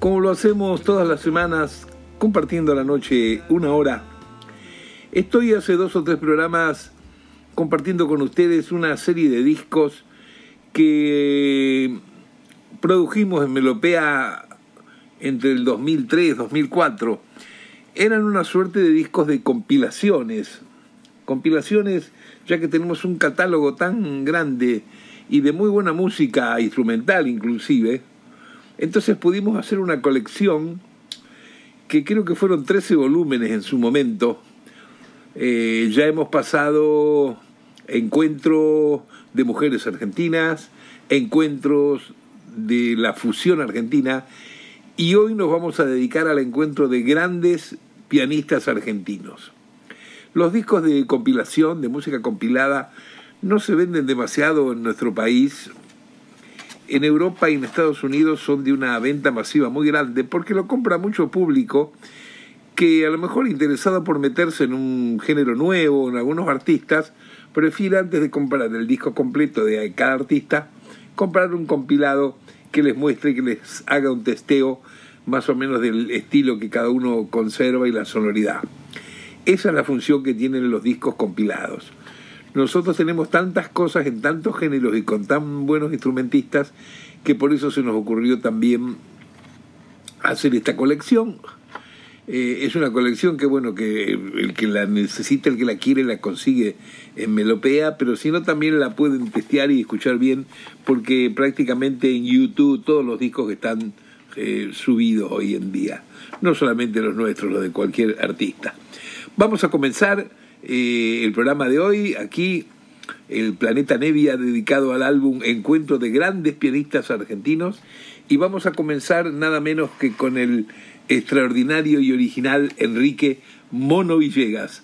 como lo hacemos todas las semanas, compartiendo la noche una hora. Estoy hace dos o tres programas compartiendo con ustedes una serie de discos que produjimos en Melopea entre el 2003 y 2004. Eran una suerte de discos de compilaciones. Compilaciones ya que tenemos un catálogo tan grande y de muy buena música instrumental inclusive, entonces pudimos hacer una colección que creo que fueron 13 volúmenes en su momento. Eh, ya hemos pasado encuentros de mujeres argentinas, encuentros de la fusión argentina y hoy nos vamos a dedicar al encuentro de grandes pianistas argentinos. Los discos de compilación, de música compilada, no se venden demasiado en nuestro país, en Europa y en Estados Unidos son de una venta masiva muy grande porque lo compra mucho público que a lo mejor interesado por meterse en un género nuevo, en algunos artistas, prefiere antes de comprar el disco completo de cada artista, comprar un compilado que les muestre, que les haga un testeo más o menos del estilo que cada uno conserva y la sonoridad. Esa es la función que tienen los discos compilados. Nosotros tenemos tantas cosas en tantos géneros y con tan buenos instrumentistas que por eso se nos ocurrió también hacer esta colección. Eh, es una colección que, bueno, que el que la necesita, el que la quiere, la consigue en Melopea, pero si no, también la pueden testear y escuchar bien, porque prácticamente en YouTube todos los discos están eh, subidos hoy en día, no solamente los nuestros, los de cualquier artista. Vamos a comenzar eh, el programa de hoy, aquí el Planeta Nevia dedicado al álbum Encuentro de grandes pianistas argentinos y vamos a comenzar nada menos que con el extraordinario y original Enrique Mono Villegas.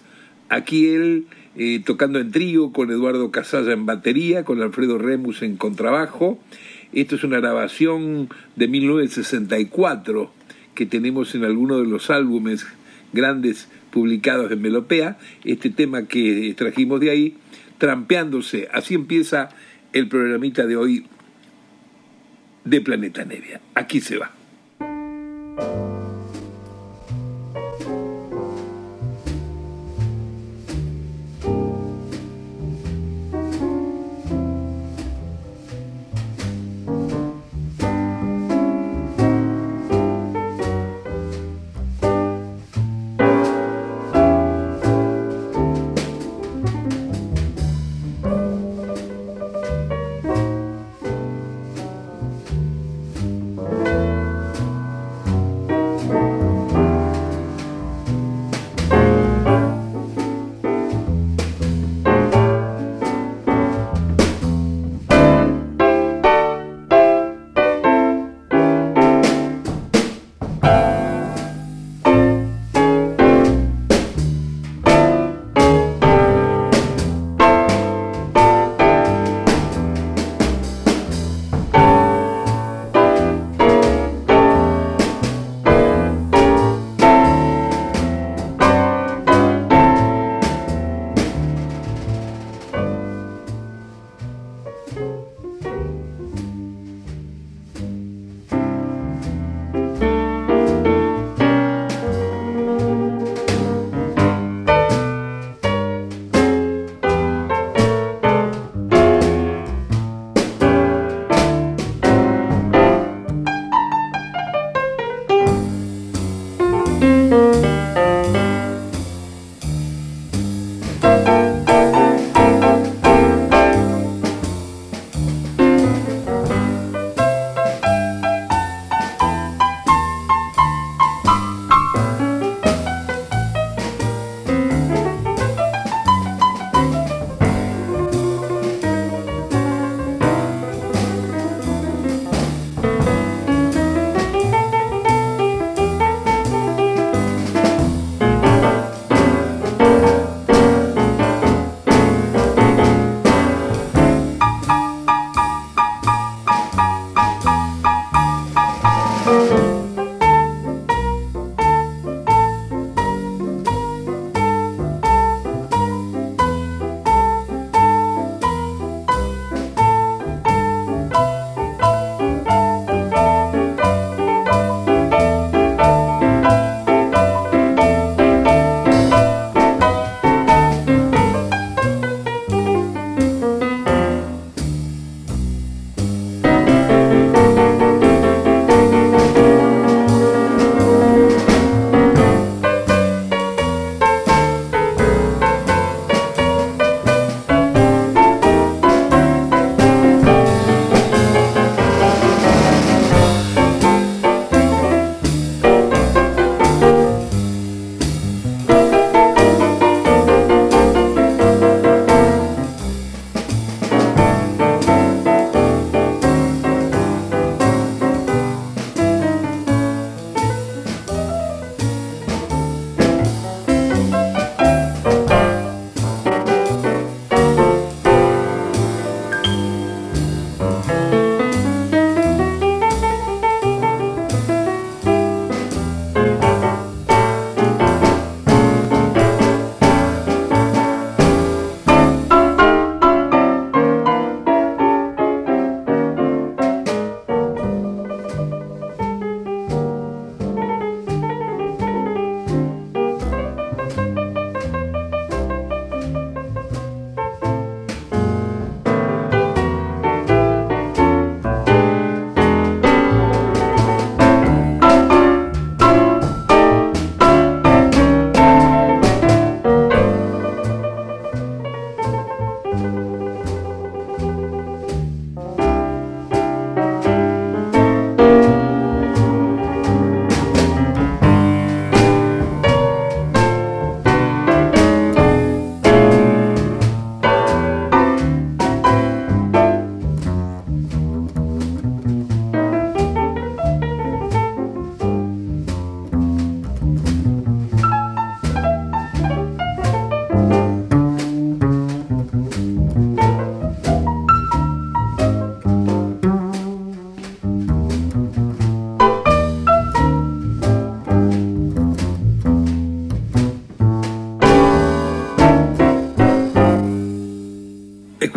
Aquí él eh, tocando en trío con Eduardo Casalla en batería, con Alfredo Remus en contrabajo. Esto es una grabación de 1964 que tenemos en alguno de los álbumes grandes publicados en Melopea, este tema que trajimos de ahí, trampeándose. Así empieza el programita de hoy de Planeta Nevia. Aquí se va.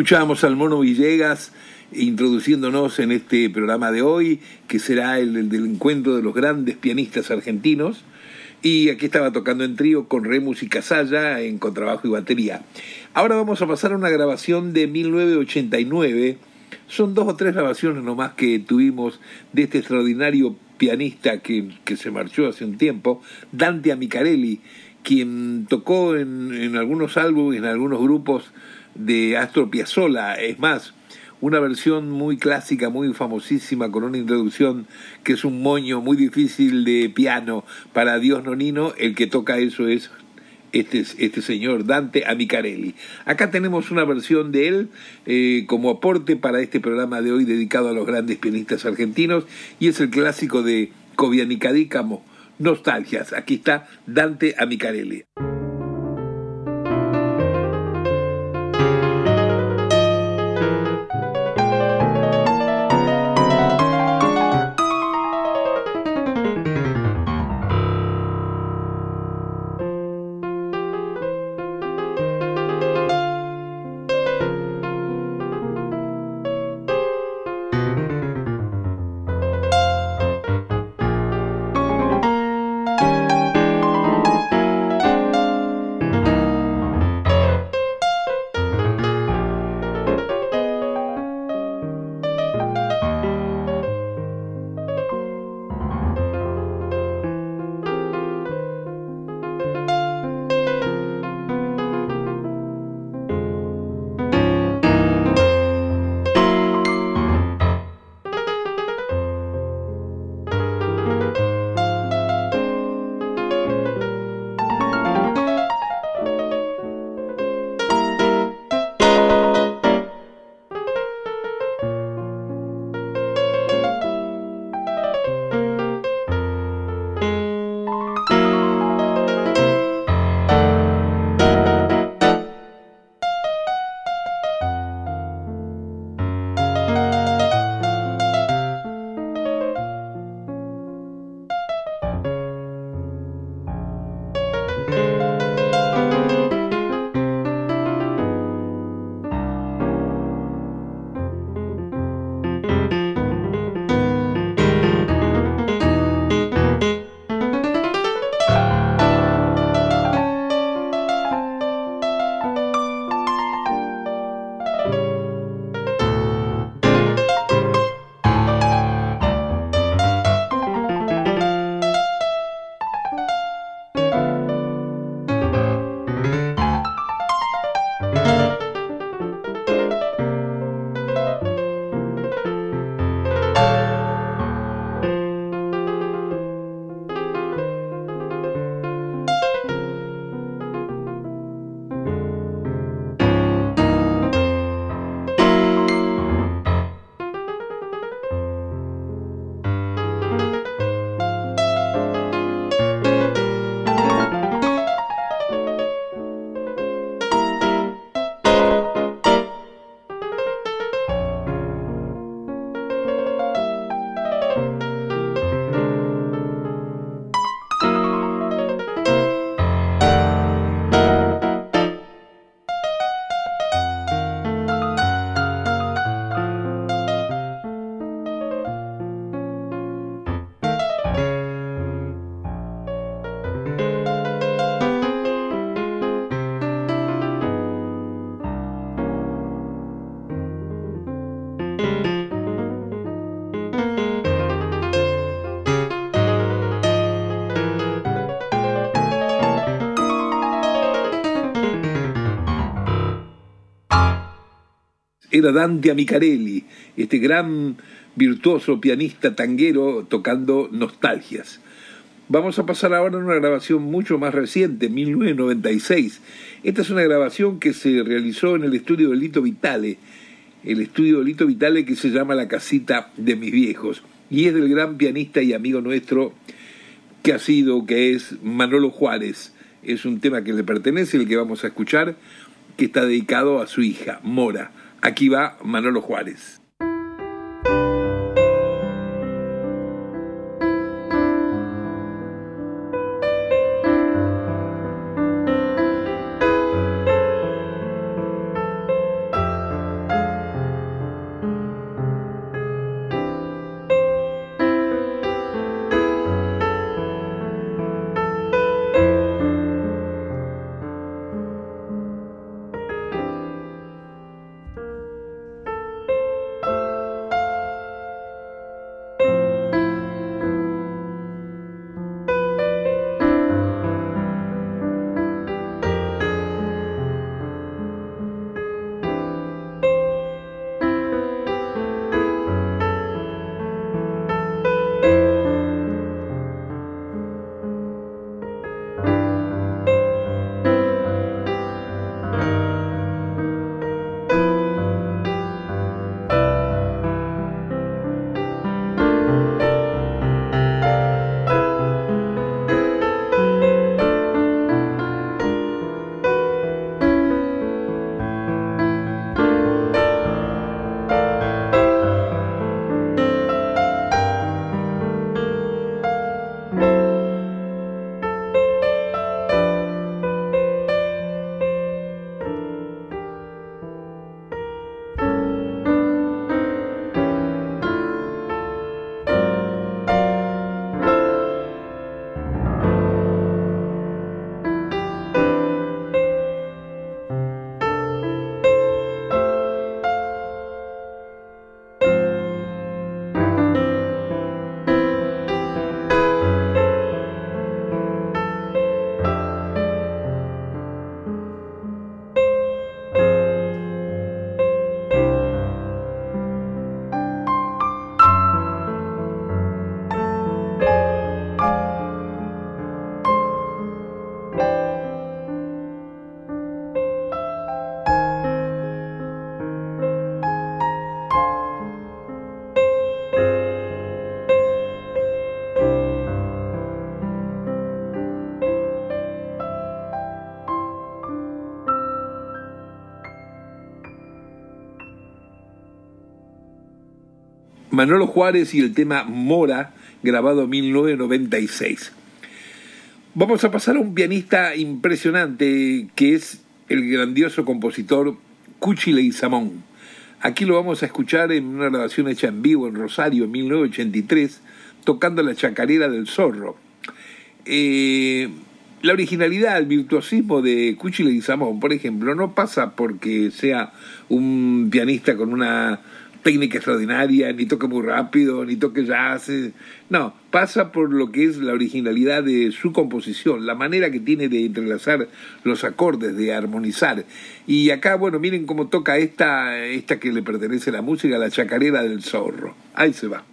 Escuchábamos al Mono Villegas introduciéndonos en este programa de hoy, que será el, del encuentro de los grandes pianistas argentinos. Y aquí estaba tocando en trío con Remus y Casalla en contrabajo y batería. Ahora vamos a pasar a una grabación de 1989. Son dos o tres grabaciones nomás que tuvimos de este extraordinario pianista que, que se marchó hace un tiempo, Dante Amicarelli, quien tocó en, en algunos álbumes, en algunos grupos de Astor Piazzolla. Es más, una versión muy clásica, muy famosísima, con una introducción que es un moño muy difícil de piano para Dios Nonino. El que toca eso es este, este señor Dante Amicarelli. Acá tenemos una versión de él eh, como aporte para este programa de hoy dedicado a los grandes pianistas argentinos y es el clásico de Covianicadícamo, Nostalgias. Aquí está Dante Amicarelli. Era Dante Amicarelli, este gran virtuoso pianista tanguero tocando nostalgias. Vamos a pasar ahora a una grabación mucho más reciente, 1996. Esta es una grabación que se realizó en el estudio de Lito Vitale, el estudio de Lito Vitale que se llama La Casita de mis Viejos, y es del gran pianista y amigo nuestro que ha sido, que es Manolo Juárez. Es un tema que le pertenece, el que vamos a escuchar, que está dedicado a su hija, Mora. Aquí va Manolo Juárez. Manolo Juárez y el tema Mora, grabado en 1996. Vamos a pasar a un pianista impresionante que es el grandioso compositor Cuchi Leguizamón. Aquí lo vamos a escuchar en una grabación hecha en vivo en Rosario en 1983, tocando la chacarera del zorro. Eh, la originalidad, el virtuosismo de Cuchi Leguizamón, por ejemplo, no pasa porque sea un pianista con una técnica extraordinaria, ni toque muy rápido, ni toque jazz. No, pasa por lo que es la originalidad de su composición, la manera que tiene de entrelazar los acordes, de armonizar. Y acá, bueno, miren cómo toca esta, esta que le pertenece a la música, la chacarera del zorro. Ahí se va.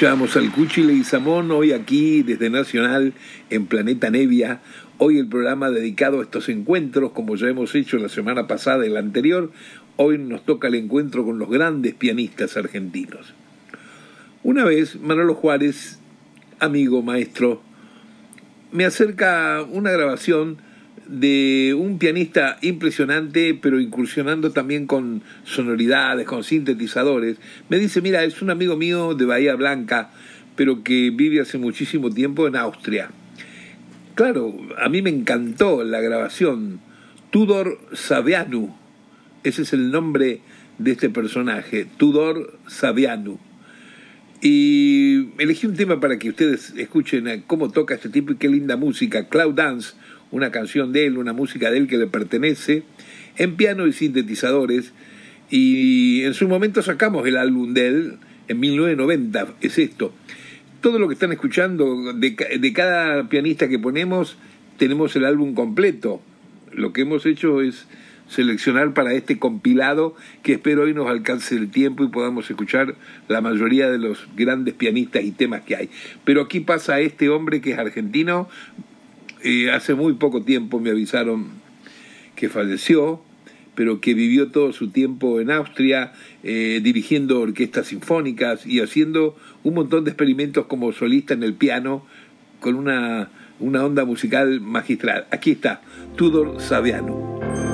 Escuchábamos al Cuchile y Samón hoy aquí desde Nacional en Planeta Nevia. Hoy el programa dedicado a estos encuentros, como ya hemos hecho la semana pasada y la anterior. Hoy nos toca el encuentro con los grandes pianistas argentinos. Una vez Manolo Juárez, amigo, maestro, me acerca una grabación de un pianista impresionante, pero incursionando también con sonoridades, con sintetizadores. Me dice, mira, es un amigo mío de Bahía Blanca, pero que vive hace muchísimo tiempo en Austria. Claro, a mí me encantó la grabación. Tudor Savianu, ese es el nombre de este personaje, Tudor Savianu. Y elegí un tema para que ustedes escuchen cómo toca este tipo y qué linda música, Cloud Dance, una canción de él, una música de él que le pertenece, en piano y sintetizadores. Y en su momento sacamos el álbum de él, en 1990, es esto. Todo lo que están escuchando, de, de cada pianista que ponemos, tenemos el álbum completo. Lo que hemos hecho es seleccionar para este compilado que espero hoy nos alcance el tiempo y podamos escuchar la mayoría de los grandes pianistas y temas que hay. Pero aquí pasa este hombre que es argentino, hace muy poco tiempo me avisaron que falleció, pero que vivió todo su tiempo en Austria, eh, dirigiendo orquestas sinfónicas y haciendo un montón de experimentos como solista en el piano, con una, una onda musical magistral. Aquí está, Tudor Saviano.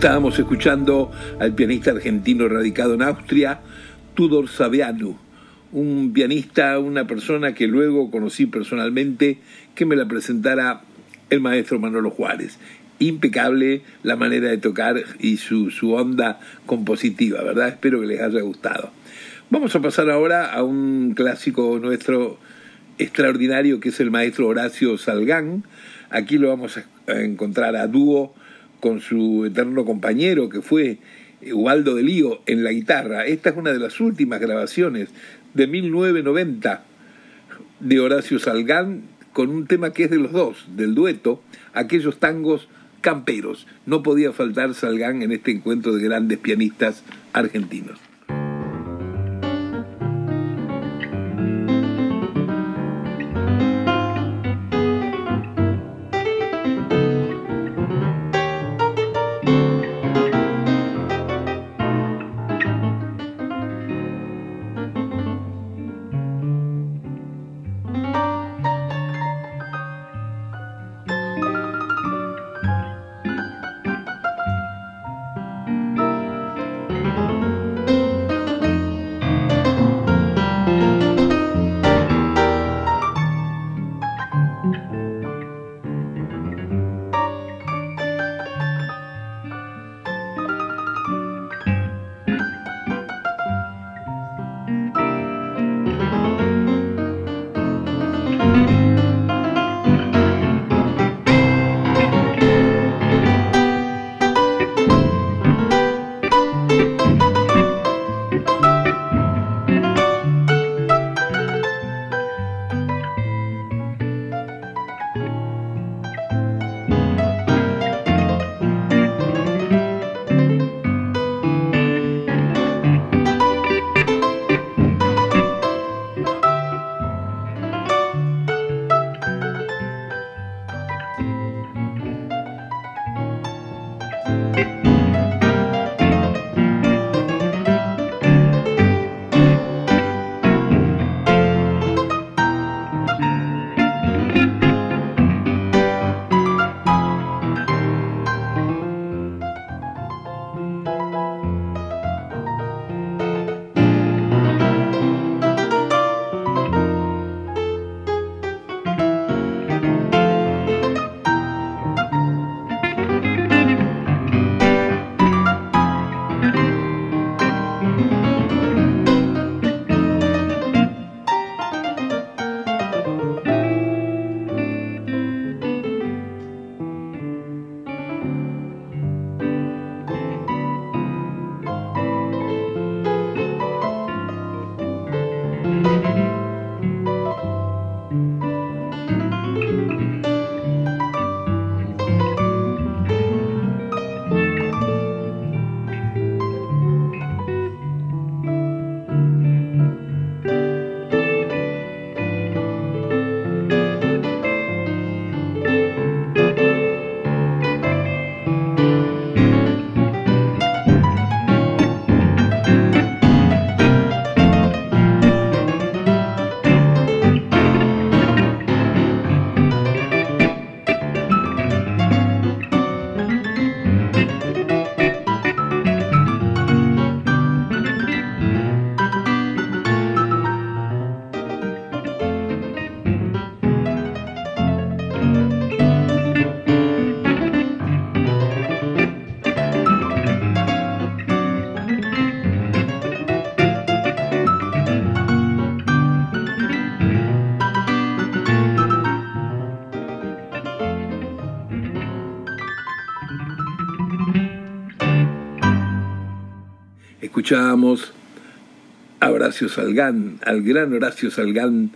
Estábamos escuchando al pianista argentino radicado en Austria, Tudor Saviano, un pianista, una persona que luego conocí personalmente, que me la presentara el maestro Manolo Juárez. Impecable la manera de tocar y su, su onda compositiva, ¿verdad? Espero que les haya gustado. Vamos a pasar ahora a un clásico nuestro extraordinario que es el maestro Horacio Salgán. Aquí lo vamos a encontrar a dúo con su eterno compañero que fue Ubaldo de Lío en la guitarra. Esta es una de las últimas grabaciones de 1990 de Horacio Salgán con un tema que es de los dos, del dueto, aquellos tangos camperos. No podía faltar Salgán en este encuentro de grandes pianistas argentinos. Escuchábamos a Horacio Salgán, al gran Horacio Salgán,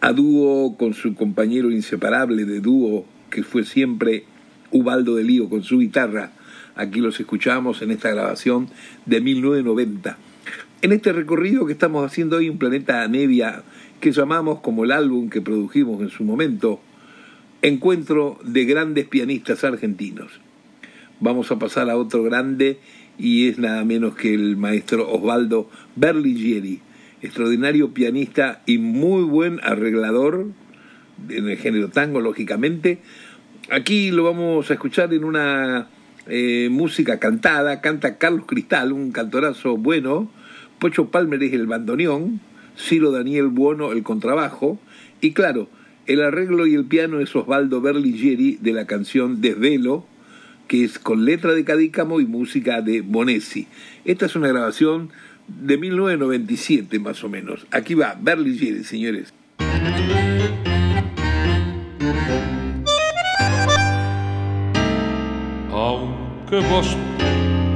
a dúo con su compañero inseparable de dúo, que fue siempre Ubaldo de Lío con su guitarra. Aquí los escuchamos en esta grabación de 1990. En este recorrido que estamos haciendo hoy en Planeta Nevia, que llamamos como el álbum que produjimos en su momento, Encuentro de grandes pianistas argentinos. Vamos a pasar a otro grande y es nada menos que el maestro Osvaldo Berligieri, extraordinario pianista y muy buen arreglador en el género tango, lógicamente. Aquí lo vamos a escuchar en una eh, música cantada, canta Carlos Cristal, un cantorazo bueno, Pocho Palmer es el bandoneón, Ciro Daniel Buono el contrabajo, y claro, el arreglo y el piano es Osvaldo Berlingeri de la canción Desvelo, que es con letra de Cadícamo y música de Bonesi. Esta es una grabación de 1997 más o menos. Aquí va Berlingeri, señores. Aunque vos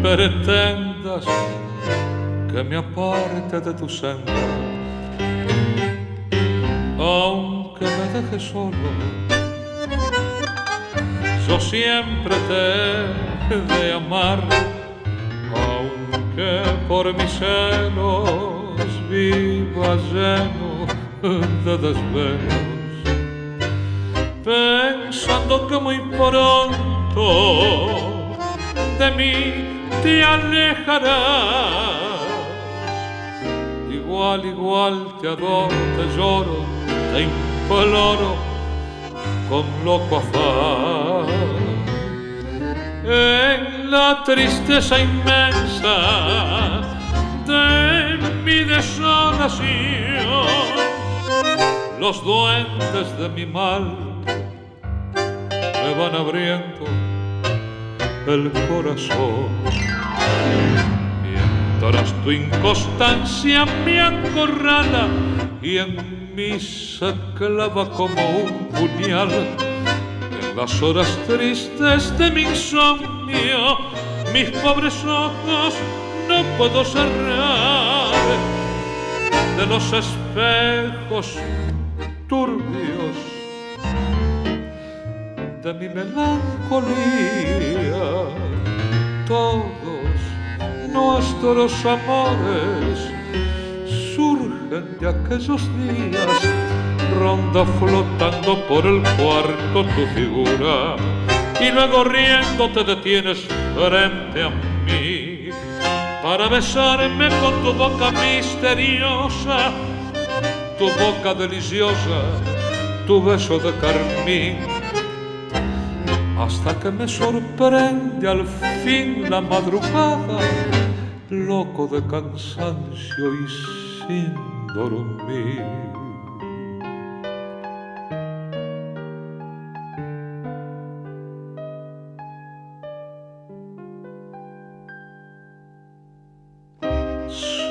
pretendas que me aparte de tu senda, aunque me dejes solo, yo siempre te he de amar, aunque por mis celos viva lleno de desvelos, pensando que muy pronto de mí te alejarás. Igual, igual te adoro, te lloro, te imploro con loco afán. En la tristeza inmensa de mi desolación, los duendes de mi mal me van abriendo el corazón. Mientras tu inconstancia me acorrala y en misa clava como un puñal en las horas tristes de mi insomnio. Mis pobres ojos no puedo cerrar de los espejos turbios de mi melancolía. Todos nuestros amores de aquellos días, ronda flotando por el cuarto tu figura, y luego riendo te detienes frente a mí para besarme con tu boca misteriosa, tu boca deliciosa, tu beso de carmín. Hasta que me sorprende al fin la madrugada, loco de cansancio y sin dormir.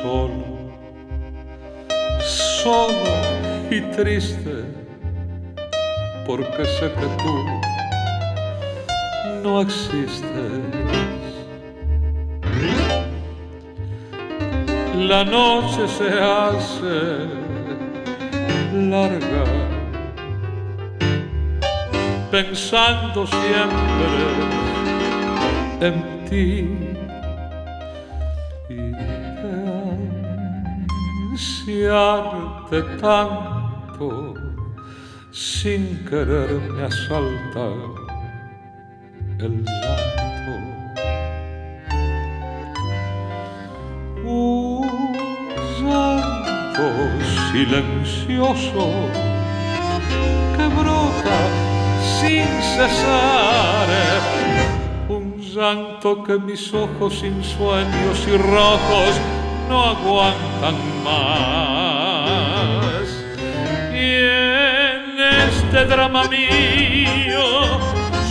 Solo, solo y triste, porque sé que tú no existes. La noche se hace larga, pensando siempre en ti y desearte tanto sin querer me asalta el llanto. Silencioso que brota sin cesar. Un llanto que mis ojos sin sueños y rojos no aguantan más. Y en este drama mío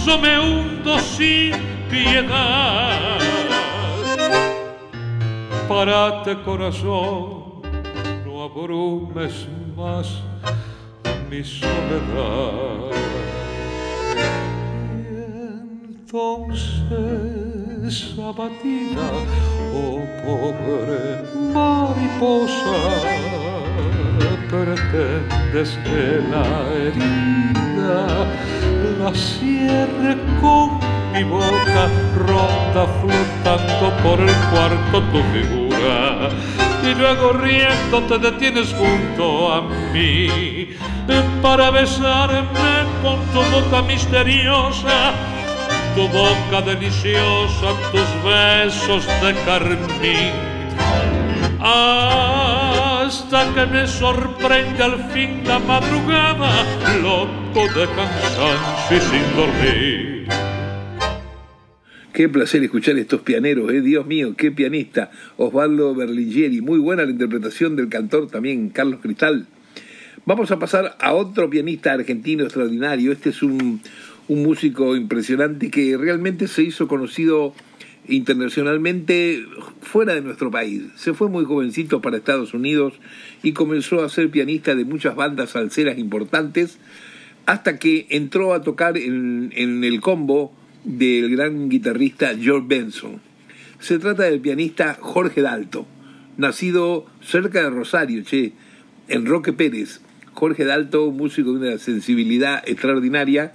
yo me hundo sin piedad. Párate corazón, abrumes más mi soledad. Y entonces abatida, oh pobre mariposa, pretendes que la herida la cierre con mi boca ronda flotando por el cuarto tu figura y luego riendo te detienes junto a mí para besarme con tu boca misteriosa tu boca deliciosa tus besos de carmín hasta que me sorprende al fin la madrugada, loco de cansancio y sin dormir. Qué placer escuchar estos pianeros, ¿eh? Dios mío, qué pianista. Osvaldo Berlingieri, muy buena la interpretación del cantor también, Carlos Cristal. Vamos a pasar a otro pianista argentino extraordinario. Este es un, un músico impresionante que realmente se hizo conocido internacionalmente fuera de nuestro país. Se fue muy jovencito para Estados Unidos y comenzó a ser pianista de muchas bandas salseras importantes hasta que entró a tocar en, en el combo del gran guitarrista George Benson. Se trata del pianista Jorge Dalto, nacido cerca de Rosario, che, en Roque Pérez. Jorge Dalto, músico de una sensibilidad extraordinaria,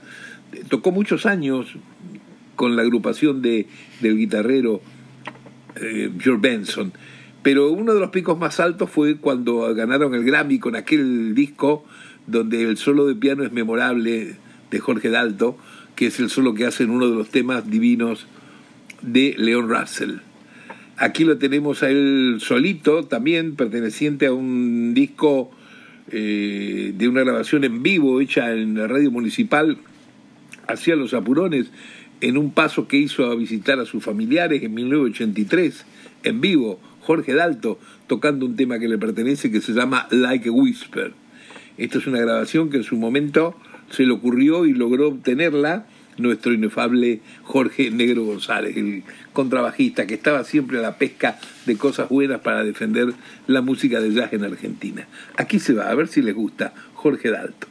tocó muchos años con la agrupación de, del guitarrero eh, George Benson. Pero uno de los picos más altos fue cuando ganaron el Grammy con aquel disco donde el solo de piano es memorable de Jorge Dalto, que es el solo que hace en uno de los temas divinos de Leon Russell. Aquí lo tenemos a él solito, también perteneciente a un disco eh, de una grabación en vivo hecha en la radio municipal hacia los apurones, en un paso que hizo a visitar a sus familiares en 1983, en vivo, Jorge Dalto, tocando un tema que le pertenece que se llama Like a Whisper. Esta es una grabación que en su momento se le ocurrió y logró obtenerla nuestro inefable Jorge Negro González, el contrabajista que estaba siempre a la pesca de cosas buenas para defender la música de jazz en Argentina. Aquí se va, a ver si les gusta Jorge Dalto.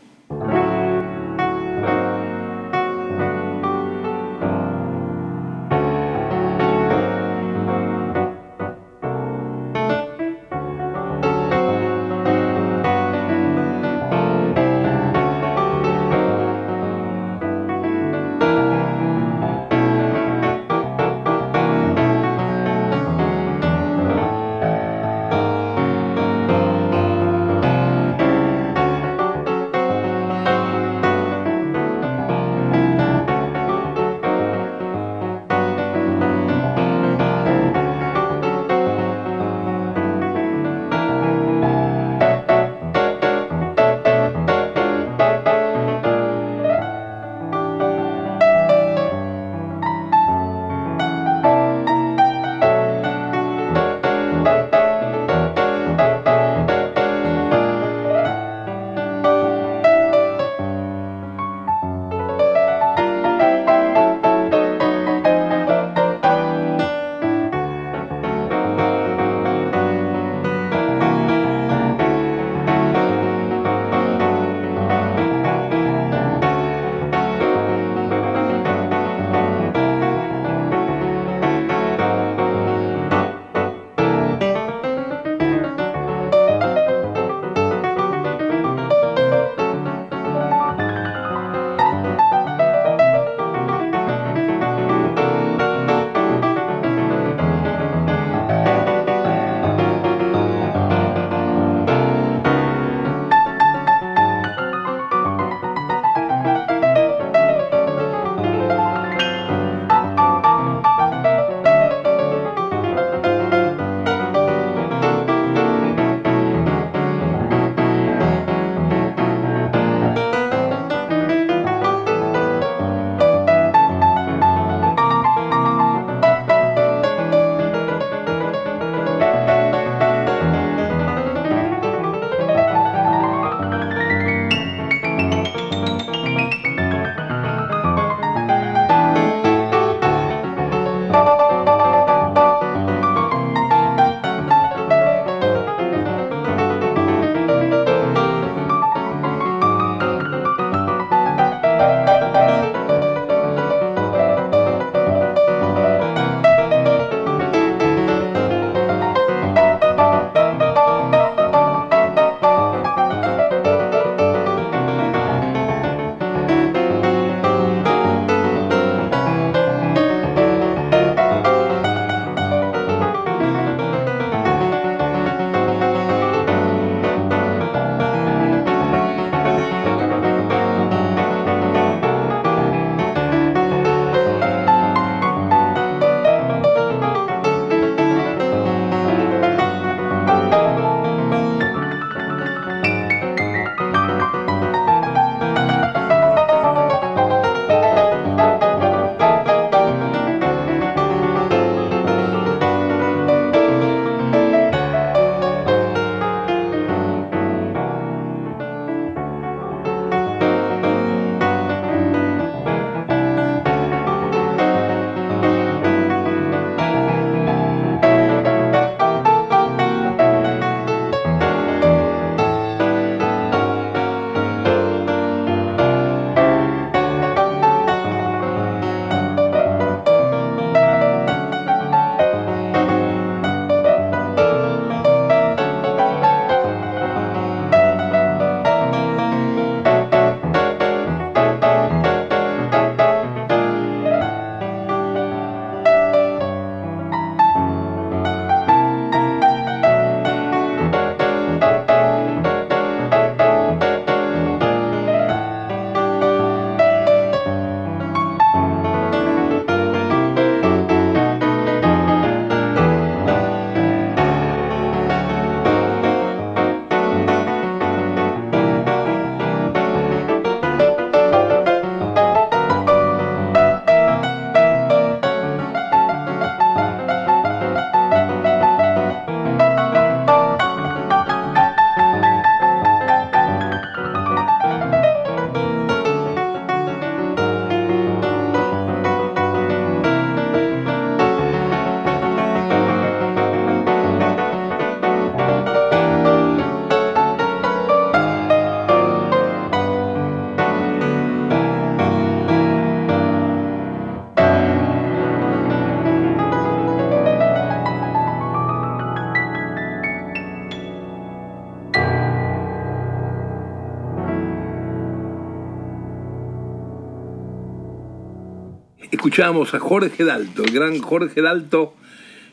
Escuchábamos a Jorge Dalto, el gran Jorge Dalto,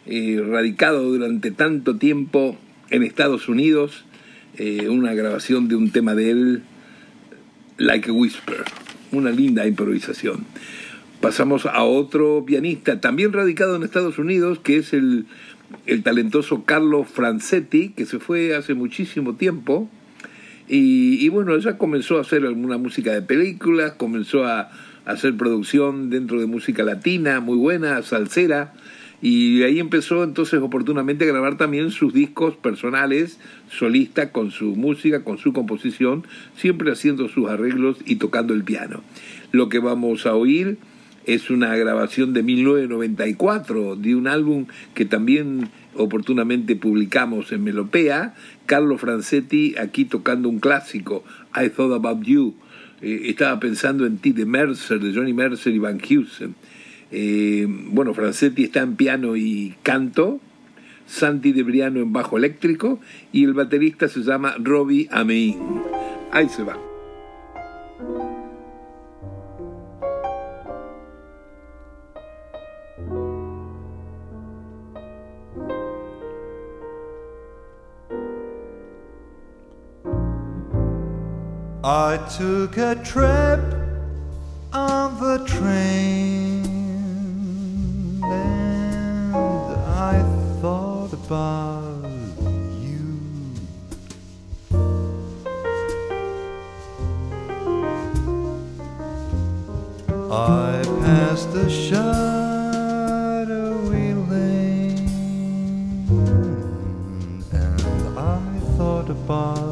eh, radicado durante tanto tiempo en Estados Unidos, eh, una grabación de un tema de él, Like a Whisper, una linda improvisación. Pasamos a otro pianista, también radicado en Estados Unidos, que es el, el talentoso Carlo Francetti, que se fue hace muchísimo tiempo. Y, y bueno, ya comenzó a hacer alguna música de películas, comenzó a, hacer producción dentro de música latina, muy buena, salsera, y ahí empezó entonces oportunamente a grabar también sus discos personales, solista, con su música, con su composición, siempre haciendo sus arreglos y tocando el piano. Lo que vamos a oír es una grabación de 1994 de un álbum que también oportunamente publicamos en Melopea, Carlo Francetti aquí tocando un clásico, I Thought About You, eh, estaba pensando en ti de Mercer, de Johnny Mercer y Van Heusen. Eh, bueno, Francetti está en piano y canto, Santi de Briano en bajo eléctrico y el baterista se llama Robbie Amein. Ahí se va. I took a trip on the train and I thought about you. I passed the shadowy lane and I thought about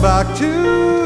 back to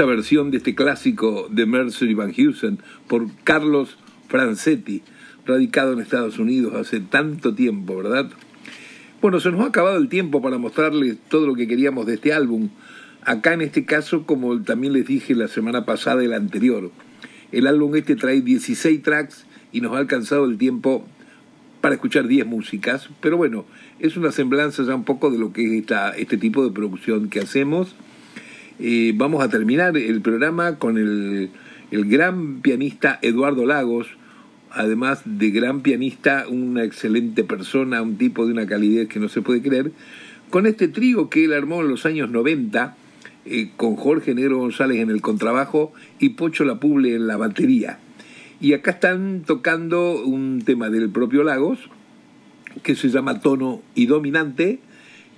esta, versión de este clásico de Mercury Van Heusen por Carlos Francetti, radicado en Estados Unidos hace tanto tiempo, ¿verdad? Bueno, se nos ha acabado el tiempo para mostrarles todo lo que queríamos de este álbum. Acá en este caso, como también les dije la semana pasada, el anterior. El álbum este trae 16 tracks y nos ha alcanzado el tiempo para escuchar 10 músicas, pero bueno, es una semblanza ya un poco de lo que es esta, este tipo de producción que hacemos. Vamos a terminar el programa con el, el gran pianista Eduardo Lagos, además de gran pianista, una excelente persona, un tipo de una calidez que no se puede creer, con este trío que él armó en los años 90, eh, con Jorge Negro González en el contrabajo y Pocho Lapuble en la batería. Y acá están tocando un tema del propio Lagos, que se llama Tono y Dominante,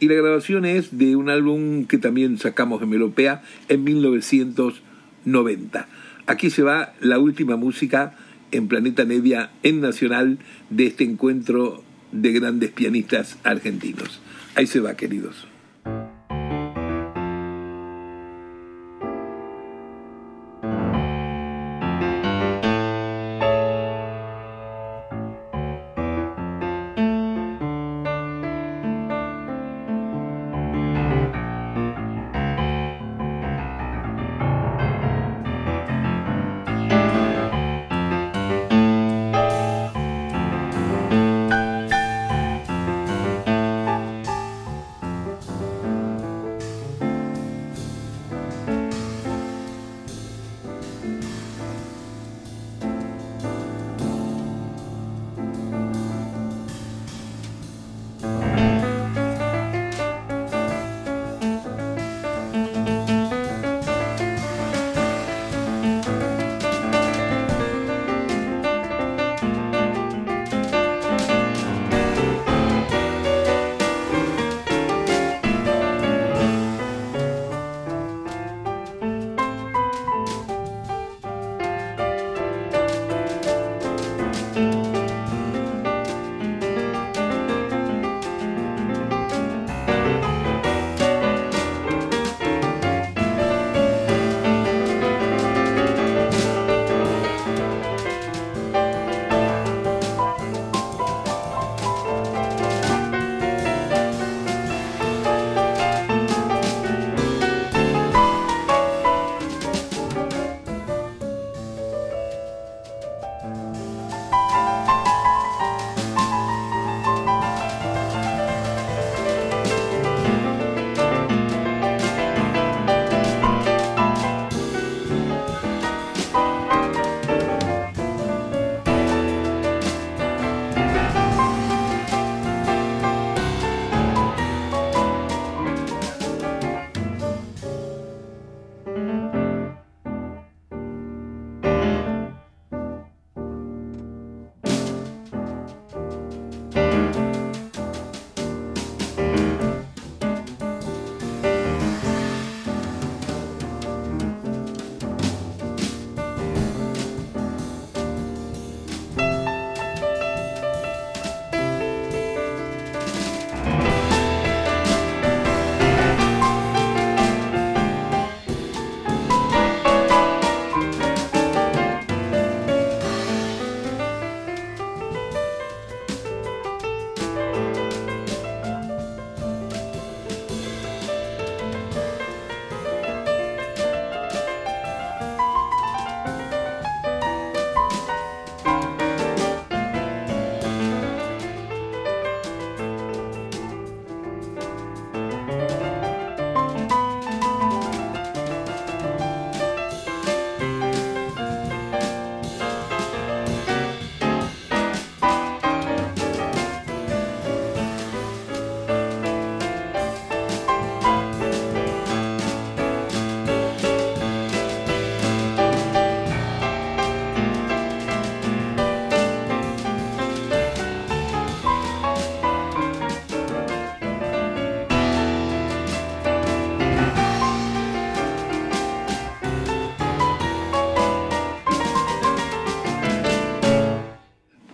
y la grabación es de un álbum que también sacamos de Melopea en 1990. Aquí se va la última música en Planeta Nevia en Nacional de este encuentro de grandes pianistas argentinos. Ahí se va, queridos.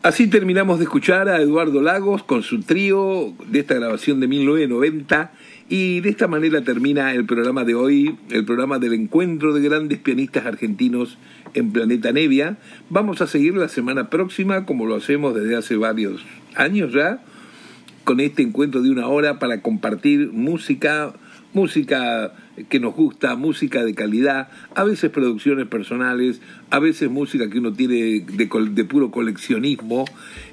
Así terminamos de escuchar a Eduardo Lagos con su trío de esta grabación de 1990 y de esta manera termina el programa de hoy, el programa del encuentro de grandes pianistas argentinos en Planeta Nevia. Vamos a seguir la semana próxima, como lo hacemos desde hace varios años ya, con este encuentro de una hora para compartir música, música que nos gusta, música de calidad, a veces producciones personales, a veces música que uno tiene de, de, puro coleccionismo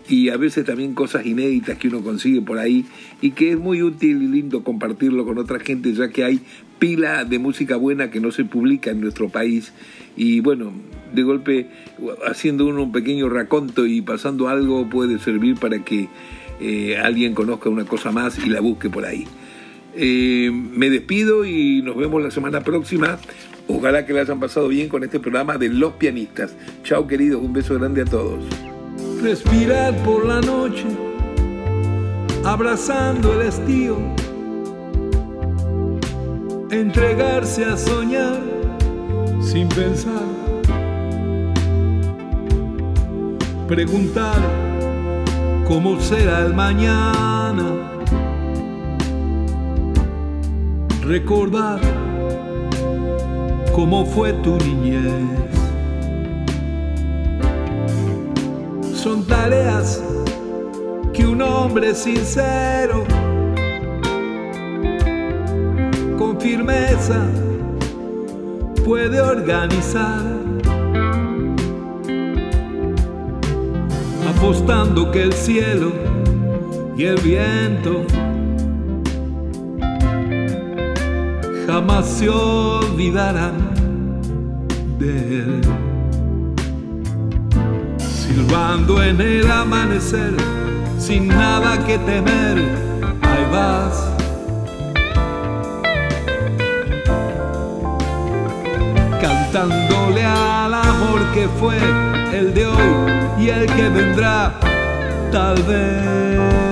y a veces también cosas inéditas que uno consigue por ahí y que es muy útil y lindo compartirlo con otra gente ya que hay pila de música buena que no se publica en nuestro país y bueno, de golpe haciendo uno un pequeño raconto y pasando algo puede servir para que eh, alguien conozca una cosa más y la busque por ahí. Eh, me despido y nos vemos la semana próxima. Ojalá que la hayan pasado bien con este programa de Los Pianistas. Chao queridos, un beso grande a todos. Respirar por la noche, abrazando el estío, entregarse a soñar sin pensar, preguntar cómo será el mañana recordar cómo fue tu niñez. Son tareas que un hombre sincero, con firmeza, puede organizar. Apostando que el cielo y el viento jamás se olvidarán de él. Silbando en el amanecer, sin nada que temer, ahí vas. Cantándole al amor que fue el de hoy y el que vendrá, tal vez.